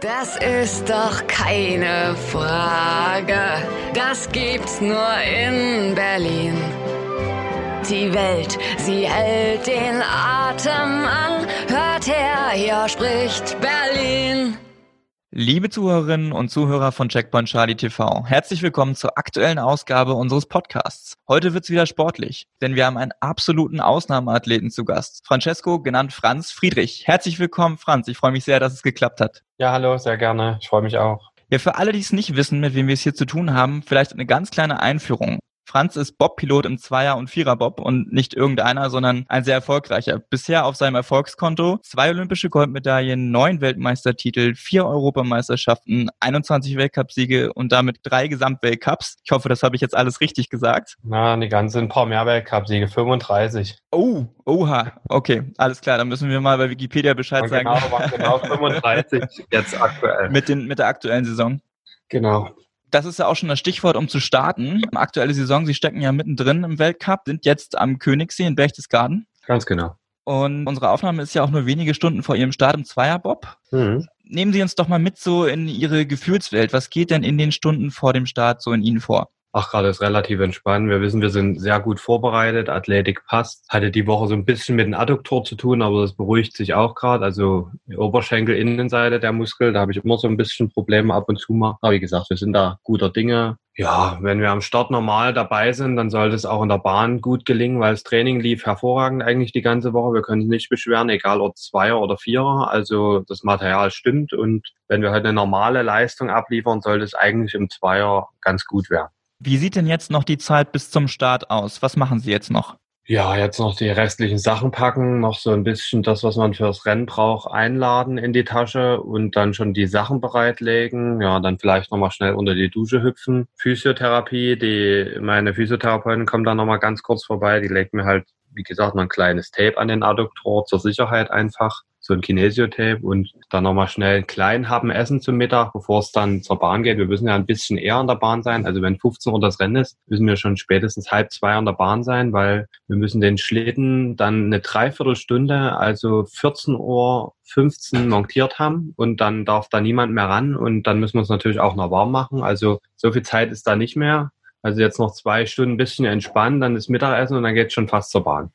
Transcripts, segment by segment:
Das ist doch keine Frage. Das gibt's nur in Berlin. Die Welt, sie hält den Atem an. Hört her, hier spricht Berlin. Liebe Zuhörerinnen und Zuhörer von Checkpoint Charlie TV, herzlich willkommen zur aktuellen Ausgabe unseres Podcasts. Heute wird's wieder sportlich, denn wir haben einen absoluten Ausnahmeathleten zu Gast. Francesco, genannt Franz Friedrich. Herzlich willkommen, Franz. Ich freue mich sehr, dass es geklappt hat. Ja, hallo, sehr gerne. Ich freue mich auch. Ja, für alle, die es nicht wissen, mit wem wir es hier zu tun haben, vielleicht eine ganz kleine Einführung. Franz ist Bobpilot im Zweier- und Vierer-Bob und nicht irgendeiner, sondern ein sehr erfolgreicher. Bisher auf seinem Erfolgskonto zwei olympische Goldmedaillen, neun Weltmeistertitel, vier Europameisterschaften, 21 Weltcupsiege und damit drei Gesamtweltcups. Ich hoffe, das habe ich jetzt alles richtig gesagt. Na, die ganzen ein paar mehr Weltcupsiege, 35. Oh, oha, okay, alles klar, dann müssen wir mal bei Wikipedia Bescheid Ja, sagen. genau, waren genau 35 jetzt aktuell. Mit, den, mit der aktuellen Saison. Genau. Das ist ja auch schon das Stichwort, um zu starten. Aktuelle Saison, Sie stecken ja mittendrin im Weltcup, sind jetzt am Königssee in Berchtesgaden. Ganz genau. Und unsere Aufnahme ist ja auch nur wenige Stunden vor Ihrem Start im Zweierbob. Mhm. Nehmen Sie uns doch mal mit so in Ihre Gefühlswelt. Was geht denn in den Stunden vor dem Start so in Ihnen vor? Ach, gerade ist relativ entspannt. Wir wissen, wir sind sehr gut vorbereitet. Athletik passt. Hatte die Woche so ein bisschen mit dem Adduktor zu tun, aber das beruhigt sich auch gerade. Also die Oberschenkel-Innenseite der Muskel, da habe ich immer so ein bisschen Probleme ab und zu mal. Aber wie gesagt, wir sind da guter Dinge. Ja, wenn wir am Start normal dabei sind, dann sollte es auch in der Bahn gut gelingen, weil das Training lief hervorragend eigentlich die ganze Woche. Wir können uns nicht beschweren, egal ob Zweier oder Vierer. Also das Material stimmt und wenn wir heute eine normale Leistung abliefern, sollte es eigentlich im Zweier ganz gut werden. Wie sieht denn jetzt noch die Zeit bis zum Start aus? Was machen Sie jetzt noch? Ja, jetzt noch die restlichen Sachen packen, noch so ein bisschen das, was man fürs Rennen braucht, einladen in die Tasche und dann schon die Sachen bereitlegen. Ja, dann vielleicht nochmal schnell unter die Dusche hüpfen. Physiotherapie, die, meine Physiotherapeutin kommt dann nochmal ganz kurz vorbei. Die legt mir halt, wie gesagt, noch ein kleines Tape an den Adduktor zur Sicherheit einfach. So ein Kinesiotape und dann nochmal schnell einen kleinen Happen essen zum Mittag, bevor es dann zur Bahn geht. Wir müssen ja ein bisschen eher an der Bahn sein. Also wenn 15 Uhr das Rennen ist, müssen wir schon spätestens halb zwei an der Bahn sein, weil wir müssen den Schlitten dann eine Dreiviertelstunde, also 14 Uhr 15 montiert haben und dann darf da niemand mehr ran und dann müssen wir uns natürlich auch noch warm machen. Also so viel Zeit ist da nicht mehr. Also jetzt noch zwei Stunden ein bisschen entspannen, dann ist Mittagessen und dann geht's schon fast zur Bahn.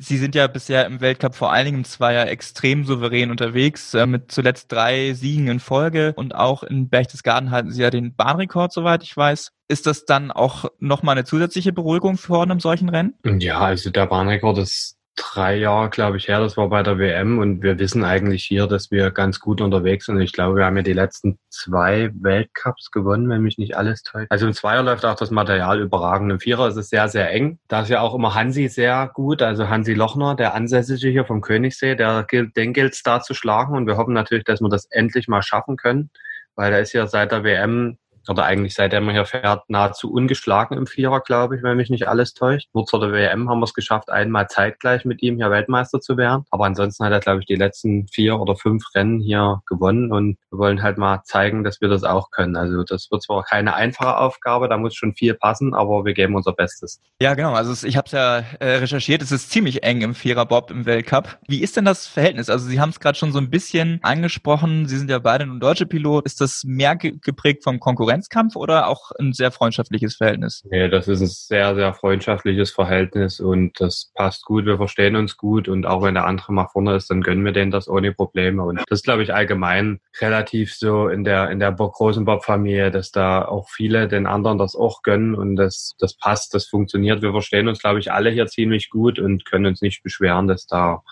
Sie sind ja bisher im Weltcup vor allen Dingen im Zweier extrem souverän unterwegs, äh, mit zuletzt drei Siegen in Folge und auch in Berchtesgaden halten Sie ja den Bahnrekord, soweit ich weiß. Ist das dann auch nochmal eine zusätzliche Beruhigung vor einem solchen Rennen? Ja, also der Bahnrekord ist drei Jahre, glaube ich, her. Das war bei der WM und wir wissen eigentlich hier, dass wir ganz gut unterwegs sind. Ich glaube, wir haben ja die letzten zwei Weltcups gewonnen, wenn mich nicht alles täuscht. Also im Zweier läuft auch das Material überragend. Im Vierer ist es sehr, sehr eng. Da ist ja auch immer Hansi sehr gut, also Hansi Lochner, der Ansässige hier vom Königssee, der gilt, den gilt es da zu schlagen und wir hoffen natürlich, dass wir das endlich mal schaffen können, weil er ist ja seit der WM oder eigentlich seitdem er hier fährt, nahezu ungeschlagen im Vierer, glaube ich, wenn mich nicht alles täuscht. Nur zur WM haben wir es geschafft, einmal zeitgleich mit ihm hier Weltmeister zu werden. Aber ansonsten hat er, glaube ich, die letzten vier oder fünf Rennen hier gewonnen und wir wollen halt mal zeigen, dass wir das auch können. Also das wird zwar keine einfache Aufgabe, da muss schon viel passen, aber wir geben unser Bestes. Ja, genau. Also ich habe es ja äh, recherchiert. Es ist ziemlich eng im Viererbob im Weltcup. Wie ist denn das Verhältnis? Also Sie haben es gerade schon so ein bisschen angesprochen. Sie sind ja beide nun deutsche Pilot. Ist das mehr ge geprägt vom Konkurrenzkampf oder auch ein sehr freundschaftliches Verhältnis? Nee, das ist ein sehr, sehr freundschaftliches Verhältnis und das passt gut. Wir verstehen uns gut und auch wenn der andere mal vorne ist, dann gönnen wir denen das ohne Probleme. Und das glaube ich, allgemein relativ so in der, in der großen Bob-Familie, dass da auch viele den anderen das auch gönnen und das, das passt, das funktioniert. Wir verstehen uns, glaube ich, alle hier ziemlich gut und können uns nicht beschweren, dass da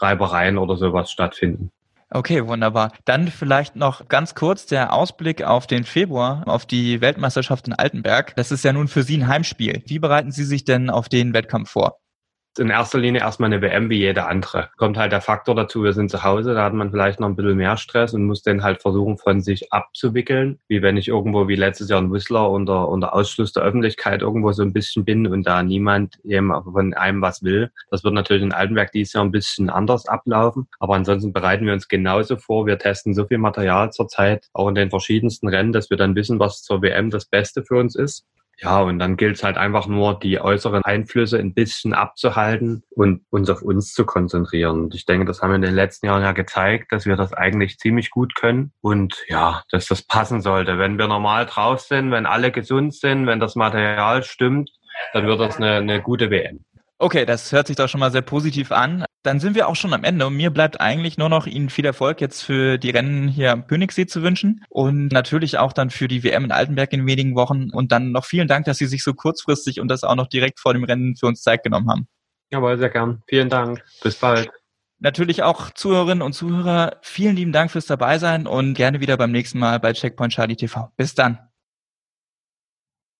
Reibereien oder sowas stattfinden. Okay, wunderbar. Dann vielleicht noch ganz kurz der Ausblick auf den Februar, auf die Weltmeisterschaft in Altenberg. Das ist ja nun für Sie ein Heimspiel. Wie bereiten Sie sich denn auf den Wettkampf vor? In erster Linie erstmal eine WM wie jede andere. Kommt halt der Faktor dazu, wir sind zu Hause, da hat man vielleicht noch ein bisschen mehr Stress und muss den halt versuchen von sich abzuwickeln. Wie wenn ich irgendwo wie letztes Jahr ein Whistler unter, unter Ausschluss der Öffentlichkeit irgendwo so ein bisschen bin und da niemand eben von einem was will. Das wird natürlich in Altenberg dieses Jahr ein bisschen anders ablaufen. Aber ansonsten bereiten wir uns genauso vor. Wir testen so viel Material zurzeit, auch in den verschiedensten Rennen, dass wir dann wissen, was zur WM das Beste für uns ist. Ja, und dann gilt es halt einfach nur, die äußeren Einflüsse ein bisschen abzuhalten und uns auf uns zu konzentrieren. Und ich denke, das haben wir in den letzten Jahren ja gezeigt, dass wir das eigentlich ziemlich gut können und ja, dass das passen sollte. Wenn wir normal drauf sind, wenn alle gesund sind, wenn das Material stimmt, dann wird das eine, eine gute WM. Okay, das hört sich doch schon mal sehr positiv an. Dann sind wir auch schon am Ende und mir bleibt eigentlich nur noch Ihnen viel Erfolg jetzt für die Rennen hier am Königssee zu wünschen und natürlich auch dann für die WM in Altenberg in wenigen Wochen und dann noch vielen Dank, dass Sie sich so kurzfristig und das auch noch direkt vor dem Rennen für uns Zeit genommen haben. Jawohl, sehr gern. Vielen Dank. Bis bald. Natürlich auch Zuhörerinnen und Zuhörer, vielen lieben Dank fürs Dabeisein und gerne wieder beim nächsten Mal bei Checkpoint Charlie TV. Bis dann.